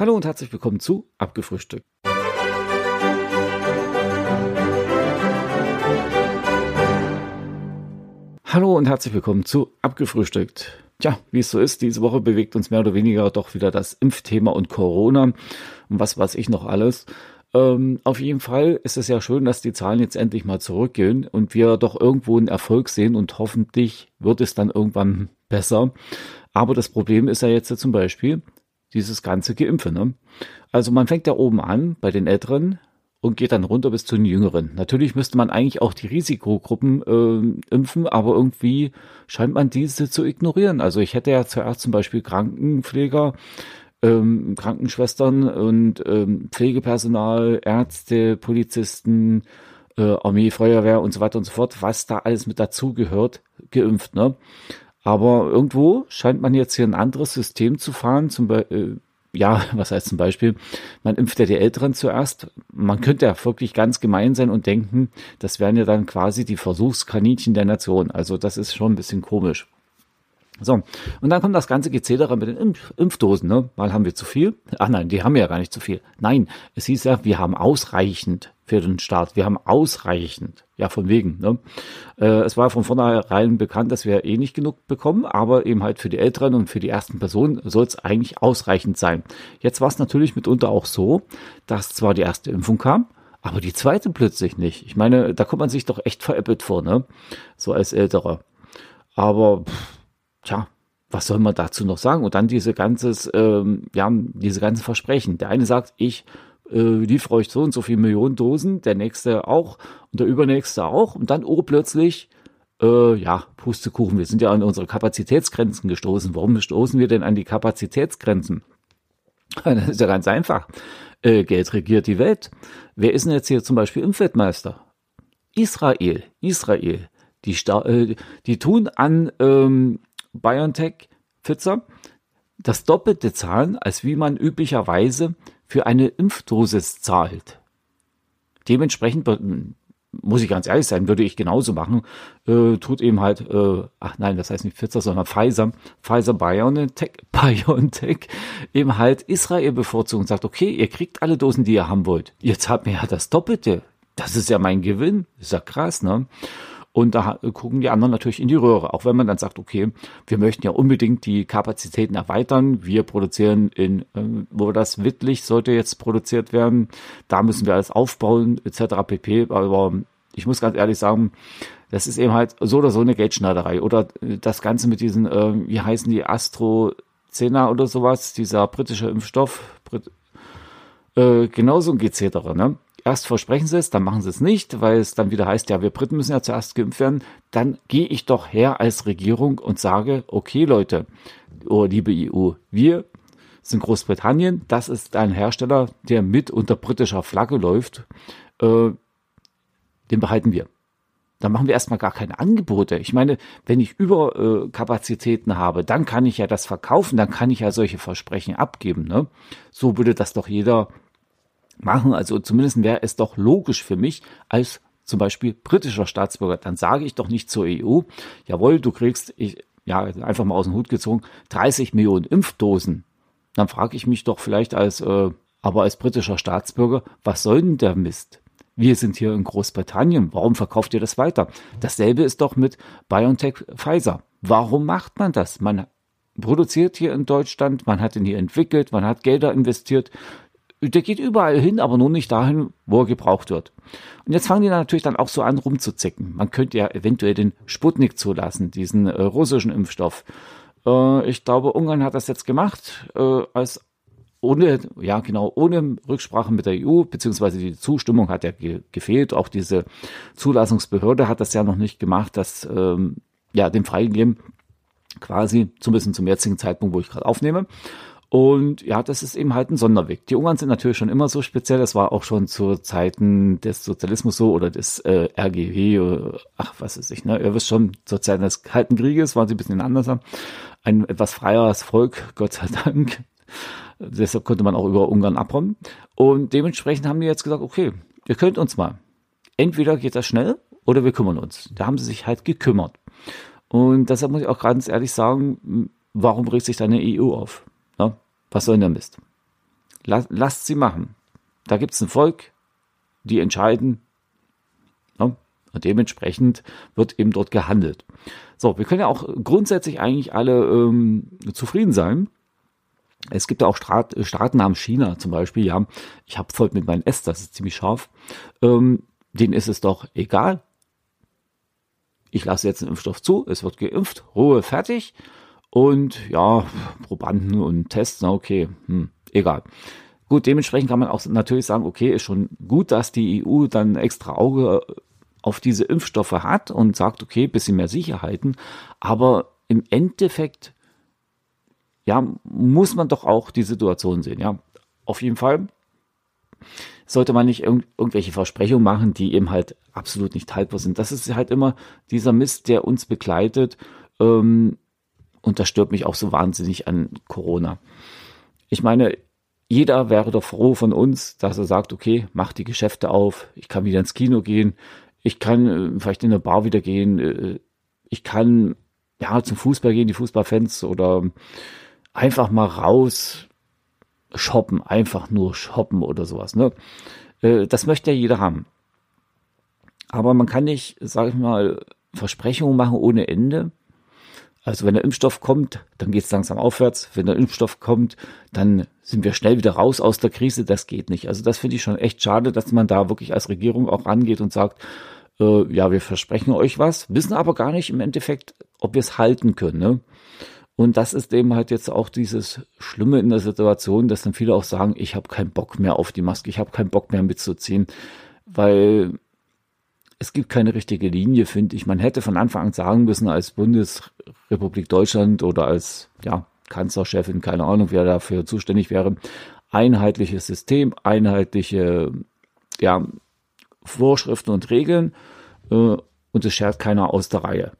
Hallo und herzlich willkommen zu Abgefrühstückt. Hallo und herzlich willkommen zu Abgefrühstückt. Tja, wie es so ist, diese Woche bewegt uns mehr oder weniger doch wieder das Impfthema und Corona und was weiß ich noch alles. Ähm, auf jeden Fall ist es ja schön, dass die Zahlen jetzt endlich mal zurückgehen und wir doch irgendwo einen Erfolg sehen und hoffentlich wird es dann irgendwann besser. Aber das Problem ist ja jetzt zum Beispiel, dieses ganze Geimpfe. Ne? Also man fängt da oben an bei den Älteren und geht dann runter bis zu den Jüngeren. Natürlich müsste man eigentlich auch die Risikogruppen äh, impfen, aber irgendwie scheint man diese zu ignorieren. Also ich hätte ja zuerst zum Beispiel Krankenpfleger, ähm, Krankenschwestern und ähm, Pflegepersonal, Ärzte, Polizisten, äh, Armee, Feuerwehr und so weiter und so fort, was da alles mit dazugehört, geimpft. Ne? Aber irgendwo scheint man jetzt hier ein anderes System zu fahren, zum Beispiel, äh, ja, was heißt zum Beispiel, man impft ja die Älteren zuerst. Man könnte ja wirklich ganz gemein sein und denken, das wären ja dann quasi die Versuchskaninchen der Nation. Also das ist schon ein bisschen komisch. So, und dann kommt das ganze Gezedere mit den Impf Impfdosen. Ne? Mal haben wir zu viel. Ach nein, die haben ja gar nicht zu viel. Nein, es hieß ja, wir haben ausreichend für den Start. Wir haben ausreichend. Ja, von wegen. Ne? Äh, es war von vornherein bekannt, dass wir eh nicht genug bekommen, aber eben halt für die Älteren und für die ersten Personen soll es eigentlich ausreichend sein. Jetzt war es natürlich mitunter auch so, dass zwar die erste Impfung kam, aber die zweite plötzlich nicht. Ich meine, da kommt man sich doch echt veräppelt vor, ne? So als Älterer. Aber pff, tja, was soll man dazu noch sagen? Und dann diese ganzes, ähm, ja, diese ganzen Versprechen. Der eine sagt, ich äh, liefere euch so und so viele Millionen Dosen, der nächste auch und der übernächste auch. Und dann, oh, plötzlich, äh, ja, Pustekuchen, wir sind ja an unsere Kapazitätsgrenzen gestoßen. Warum stoßen wir denn an die Kapazitätsgrenzen? Das ist ja ganz einfach. Äh, Geld regiert die Welt. Wer ist denn jetzt hier zum Beispiel Impfweltmeister? Israel. Israel. Die, äh, die tun an ähm, BioNTech Pfizer das Doppelte zahlen, als wie man üblicherweise für eine Impfdosis zahlt. Dementsprechend muss ich ganz ehrlich sein, würde ich genauso machen, äh, tut eben halt, äh, ach nein, das heißt nicht Pfizer, sondern Pfizer, Pfizer BioNTech, BioNTech eben halt Israel bevorzugt und sagt, okay, ihr kriegt alle Dosen, die ihr haben wollt. Jetzt habt ihr ja das Doppelte. Das ist ja mein Gewinn. Ist ja krass, ne? Und da gucken die anderen natürlich in die Röhre. Auch wenn man dann sagt, okay, wir möchten ja unbedingt die Kapazitäten erweitern. Wir produzieren in, äh, wo das Wittlich sollte jetzt produziert werden. Da müssen wir alles aufbauen, etc. pp. Aber ich muss ganz ehrlich sagen, das ist eben halt so oder so eine Geldschneiderei. Oder das Ganze mit diesen, äh, wie heißen die, AstroZena oder sowas, dieser britische Impfstoff, Brit äh, genauso ein Gezedere, ne? Erst versprechen sie es, dann machen sie es nicht, weil es dann wieder heißt, ja, wir Briten müssen ja zuerst geimpft werden. Dann gehe ich doch her als Regierung und sage, okay Leute, oh, liebe EU, wir sind Großbritannien, das ist ein Hersteller, der mit unter britischer Flagge läuft, äh, den behalten wir. Dann machen wir erstmal gar keine Angebote. Ich meine, wenn ich Überkapazitäten äh, habe, dann kann ich ja das verkaufen, dann kann ich ja solche Versprechen abgeben. Ne? So würde das doch jeder machen. Also zumindest wäre es doch logisch für mich als zum Beispiel britischer Staatsbürger. Dann sage ich doch nicht zur EU, jawohl, du kriegst, ich, ja, einfach mal aus dem Hut gezogen, 30 Millionen Impfdosen. Dann frage ich mich doch vielleicht als, äh, aber als britischer Staatsbürger, was soll denn der Mist? Wir sind hier in Großbritannien. Warum verkauft ihr das weiter? Dasselbe ist doch mit BioNTech Pfizer. Warum macht man das? Man produziert hier in Deutschland, man hat ihn hier entwickelt, man hat Gelder investiert der geht überall hin, aber nur nicht dahin, wo er gebraucht wird. Und jetzt fangen die natürlich dann auch so an rumzuzicken. Man könnte ja eventuell den Sputnik zulassen, diesen äh, russischen Impfstoff. Äh, ich glaube, Ungarn hat das jetzt gemacht, äh, als ohne, ja genau, ohne Rücksprache mit der EU, beziehungsweise die Zustimmung hat ja ge gefehlt. Auch diese Zulassungsbehörde hat das ja noch nicht gemacht, das ähm, ja dem freigegeben, quasi, zumindest zum jetzigen Zeitpunkt, wo ich gerade aufnehme. Und ja, das ist eben halt ein Sonderweg. Die Ungarn sind natürlich schon immer so speziell. Das war auch schon zu Zeiten des Sozialismus so oder des äh, RGW, oder, ach, was ist ich, ne? Ihr wisst schon, zur Zeit des Kalten Krieges waren sie ein bisschen anders. Ein etwas freieres Volk, Gott sei Dank. Deshalb konnte man auch über Ungarn abräumen. Und dementsprechend haben die jetzt gesagt, okay, ihr könnt uns mal. Entweder geht das schnell oder wir kümmern uns. Da haben sie sich halt gekümmert. Und deshalb muss ich auch ganz ehrlich sagen, warum regt sich da eine EU auf? Was soll denn der Mist? Lass, lasst sie machen. Da gibt es ein Volk, die entscheiden. Ja, und dementsprechend wird eben dort gehandelt. So, wir können ja auch grundsätzlich eigentlich alle ähm, zufrieden sein. Es gibt ja auch Staat, Staaten namens China zum Beispiel, ja, ich habe voll mit meinem S, das ist ziemlich scharf, ähm, denen ist es doch egal. Ich lasse jetzt einen Impfstoff zu, es wird geimpft, Ruhe, fertig. Und ja, Probanden und Tests, na okay, hm, egal. Gut, dementsprechend kann man auch natürlich sagen, okay, ist schon gut, dass die EU dann extra Auge auf diese Impfstoffe hat und sagt, okay, bisschen mehr Sicherheiten. Aber im Endeffekt, ja, muss man doch auch die Situation sehen, ja. Auf jeden Fall sollte man nicht irg irgendwelche Versprechungen machen, die eben halt absolut nicht haltbar sind. Das ist halt immer dieser Mist, der uns begleitet. Ähm, und das stört mich auch so wahnsinnig an Corona. Ich meine, jeder wäre doch froh von uns, dass er sagt, okay, mach die Geschäfte auf, ich kann wieder ins Kino gehen, ich kann äh, vielleicht in eine Bar wieder gehen, äh, ich kann ja zum Fußball gehen, die Fußballfans oder einfach mal raus shoppen, einfach nur shoppen oder sowas. Ne? Äh, das möchte ja jeder haben. Aber man kann nicht, sage ich mal, Versprechungen machen ohne Ende. Also wenn der Impfstoff kommt, dann geht es langsam aufwärts. Wenn der Impfstoff kommt, dann sind wir schnell wieder raus aus der Krise. Das geht nicht. Also das finde ich schon echt schade, dass man da wirklich als Regierung auch rangeht und sagt, äh, ja, wir versprechen euch was, wissen aber gar nicht im Endeffekt, ob wir es halten können. Ne? Und das ist eben halt jetzt auch dieses Schlimme in der Situation, dass dann viele auch sagen, ich habe keinen Bock mehr auf die Maske, ich habe keinen Bock mehr mitzuziehen, weil es gibt keine richtige Linie, finde ich. Man hätte von Anfang an sagen müssen, als Bundesrepublik Deutschland oder als ja, Kanzlerchefin, keine Ahnung, wer dafür zuständig wäre, einheitliches System, einheitliche ja, Vorschriften und Regeln äh, und es schert keiner aus der Reihe.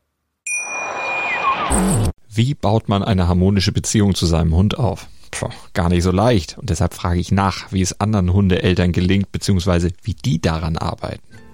Wie baut man eine harmonische Beziehung zu seinem Hund auf? Puh, gar nicht so leicht. Und deshalb frage ich nach, wie es anderen Hundeeltern gelingt, beziehungsweise wie die daran arbeiten.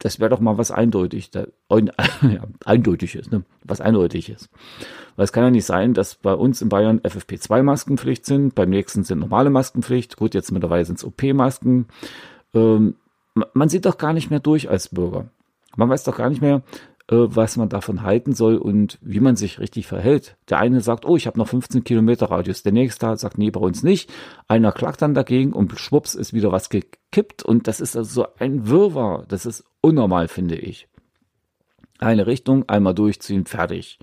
Das wäre doch mal was eindeutig, da, ja, eindeutiges, ne? was eindeutiges. Weil es kann ja nicht sein, dass bei uns in Bayern FFP2-Maskenpflicht sind, beim nächsten sind normale Maskenpflicht, gut, jetzt mittlerweile sind es OP-Masken, ähm, man sieht doch gar nicht mehr durch als Bürger. Man weiß doch gar nicht mehr, was man davon halten soll und wie man sich richtig verhält. Der eine sagt, oh, ich habe noch 15 Kilometer Radius. Der nächste sagt, nee, bei uns nicht. Einer klagt dann dagegen und schwupps ist wieder was gekippt und das ist also so ein Wirrwarr. Das ist unnormal, finde ich. Eine Richtung, einmal durchziehen, fertig.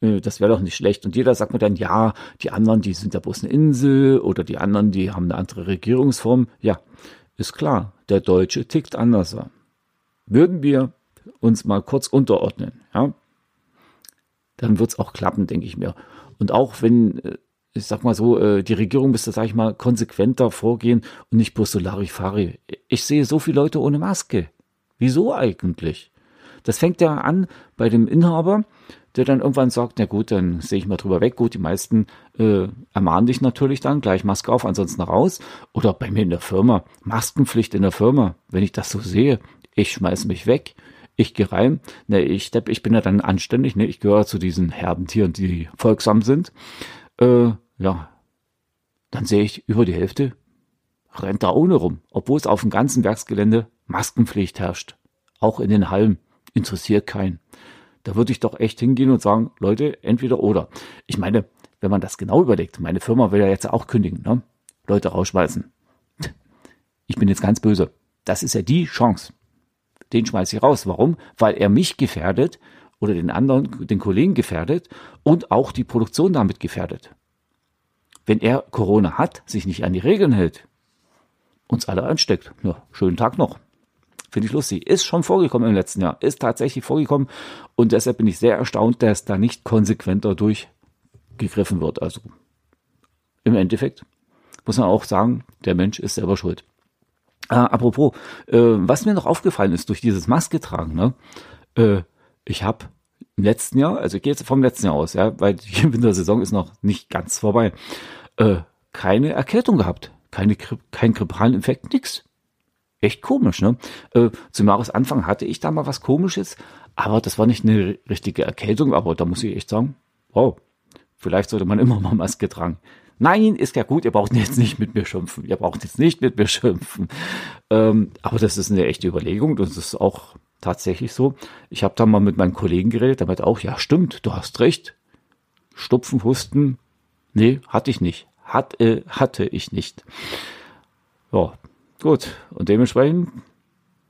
Äh, das wäre doch nicht schlecht. Und jeder sagt mir dann, ja, die anderen, die sind ja bloß eine Insel oder die anderen, die haben eine andere Regierungsform. Ja, ist klar, der Deutsche tickt anders. Würden wir uns mal kurz unterordnen, ja, dann wird es auch klappen, denke ich mir. Und auch wenn, äh, ich sag mal so, äh, die Regierung müsste, sag ich mal, konsequenter vorgehen und nicht bloß so Larifari. Ich sehe so viele Leute ohne Maske. Wieso eigentlich? Das fängt ja an bei dem Inhaber, der dann irgendwann sagt, na gut, dann sehe ich mal drüber weg. Gut, die meisten äh, ermahnen dich natürlich dann, gleich Maske auf, ansonsten raus. Oder bei mir in der Firma, Maskenpflicht in der Firma. Wenn ich das so sehe, ich schmeiß mich weg. Ich gehe rein, ne, ich, ich bin ja dann anständig, ne, ich gehöre zu diesen herben Tieren, die folgsam sind. Äh, ja, dann sehe ich über die Hälfte rennt da ohne rum, obwohl es auf dem ganzen Werksgelände Maskenpflicht herrscht. Auch in den Hallen interessiert keinen. Da würde ich doch echt hingehen und sagen, Leute, entweder oder. Ich meine, wenn man das genau überlegt, meine Firma will ja jetzt auch kündigen, ne? Leute rausschmeißen. Ich bin jetzt ganz böse. Das ist ja die Chance. Den schmeiße ich raus. Warum? Weil er mich gefährdet oder den anderen, den Kollegen gefährdet und auch die Produktion damit gefährdet. Wenn er Corona hat, sich nicht an die Regeln hält, uns alle ansteckt, ja, schönen Tag noch. Finde ich lustig. Ist schon vorgekommen im letzten Jahr. Ist tatsächlich vorgekommen. Und deshalb bin ich sehr erstaunt, dass da nicht konsequenter durchgegriffen wird. Also im Endeffekt muss man auch sagen, der Mensch ist selber schuld. Äh, apropos, äh, was mir noch aufgefallen ist durch dieses Maske tragen, ne? Äh, ich habe im letzten Jahr, also ich gehe jetzt vom letzten Jahr aus, ja, weil die Wintersaison ist noch nicht ganz vorbei, äh, keine Erkältung gehabt, keine, kein grippalen Infekt, nix. Echt komisch, ne? Äh, zum Jahresanfang hatte ich da mal was komisches, aber das war nicht eine richtige Erkältung, aber da muss ich echt sagen, wow, vielleicht sollte man immer mal Maske tragen. Nein, ist ja gut, ihr braucht jetzt nicht mit mir schimpfen. Ihr braucht jetzt nicht mit mir schimpfen. Ähm, aber das ist eine echte Überlegung. Das ist auch tatsächlich so. Ich habe da mal mit meinen Kollegen geredet, damit auch, ja, stimmt, du hast recht. Stupfen, Husten, nee, hatte ich nicht. Hat, äh, hatte ich nicht. Ja, gut. Und dementsprechend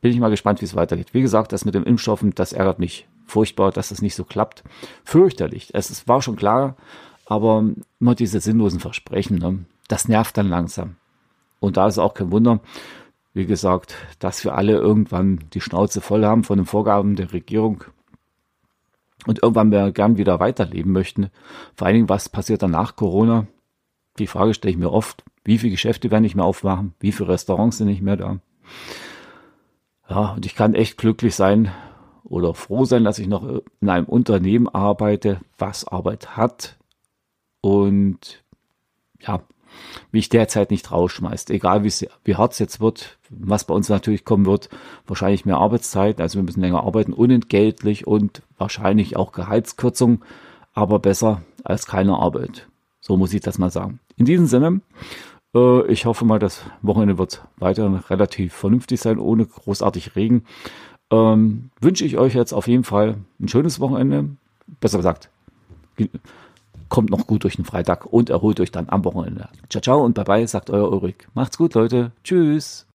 bin ich mal gespannt, wie es weitergeht. Wie gesagt, das mit den Impfstoffen, das ärgert mich furchtbar, dass das nicht so klappt. Fürchterlich. Es war schon klar, aber immer diese sinnlosen Versprechen, ne? das nervt dann langsam. Und da ist auch kein Wunder, wie gesagt, dass wir alle irgendwann die Schnauze voll haben von den Vorgaben der Regierung und irgendwann wir gern wieder weiterleben möchten. Vor allen Dingen, was passiert dann nach Corona? Die Frage stelle ich mir oft. Wie viele Geschäfte werden nicht mehr aufmachen? Wie viele Restaurants sind nicht mehr da? Ja, und ich kann echt glücklich sein oder froh sein, dass ich noch in einem Unternehmen arbeite, was Arbeit hat und ja, mich derzeit nicht rausschmeißt. Egal wie, wie hart es jetzt wird, was bei uns natürlich kommen wird, wahrscheinlich mehr Arbeitszeit, also wir müssen länger arbeiten, unentgeltlich und wahrscheinlich auch Gehaltskürzung, aber besser als keine Arbeit. So muss ich das mal sagen. In diesem Sinne, äh, ich hoffe mal, das Wochenende wird weiter relativ vernünftig sein, ohne großartig Regen. Ähm, wünsche ich euch jetzt auf jeden Fall ein schönes Wochenende. Besser gesagt, kommt noch gut durch den Freitag und erholt euch dann am Wochenende. Ciao, ciao und bye bye, sagt euer Ulrich. Macht's gut, Leute. Tschüss.